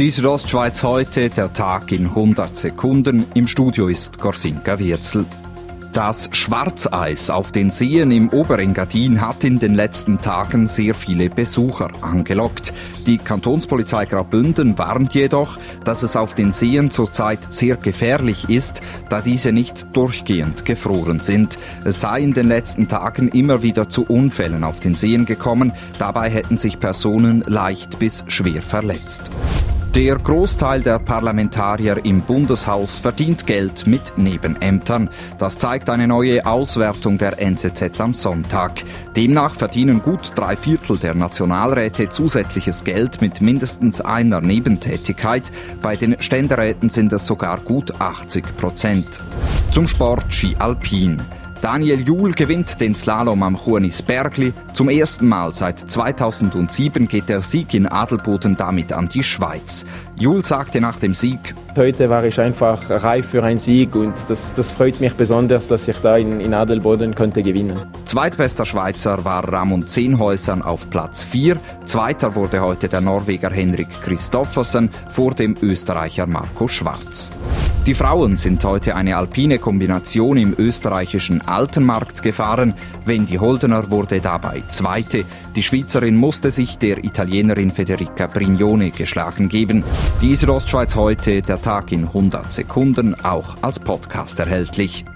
Die Südostschweiz heute, der Tag in 100 Sekunden. Im Studio ist Gorsinka Wirzel. Das Schwarzeis auf den Seen im Oberengadin hat in den letzten Tagen sehr viele Besucher angelockt. Die Kantonspolizei Graubünden warnt jedoch, dass es auf den Seen zurzeit sehr gefährlich ist, da diese nicht durchgehend gefroren sind. Es sei in den letzten Tagen immer wieder zu Unfällen auf den Seen gekommen. Dabei hätten sich Personen leicht bis schwer verletzt. Der Großteil der Parlamentarier im Bundeshaus verdient Geld mit Nebenämtern. Das zeigt eine neue Auswertung der NZZ am Sonntag. Demnach verdienen gut drei Viertel der Nationalräte zusätzliches Geld mit mindestens einer Nebentätigkeit. Bei den Ständeräten sind es sogar gut 80 Prozent. Zum Sport Ski Alpin. Daniel Juhl gewinnt den Slalom am Chuanis Bergli. Zum ersten Mal seit 2007 geht der Sieg in Adelboden damit an die Schweiz. Juhl sagte nach dem Sieg, Heute war ich einfach reif für einen Sieg und das, das freut mich besonders, dass ich da in, in Adelboden konnte gewinnen. Zweitbester Schweizer war Ramon Zehnhäusern auf Platz 4. Zweiter wurde heute der Norweger Henrik Christoffersen vor dem Österreicher Marco Schwarz. Die Frauen sind heute eine alpine Kombination im österreichischen Altenmarkt gefahren. Wendy Holdener wurde dabei Zweite. Die Schweizerin musste sich der Italienerin Federica Brignone geschlagen geben. Die Südostschweiz heute, der Tag in 100 Sekunden, auch als Podcast erhältlich.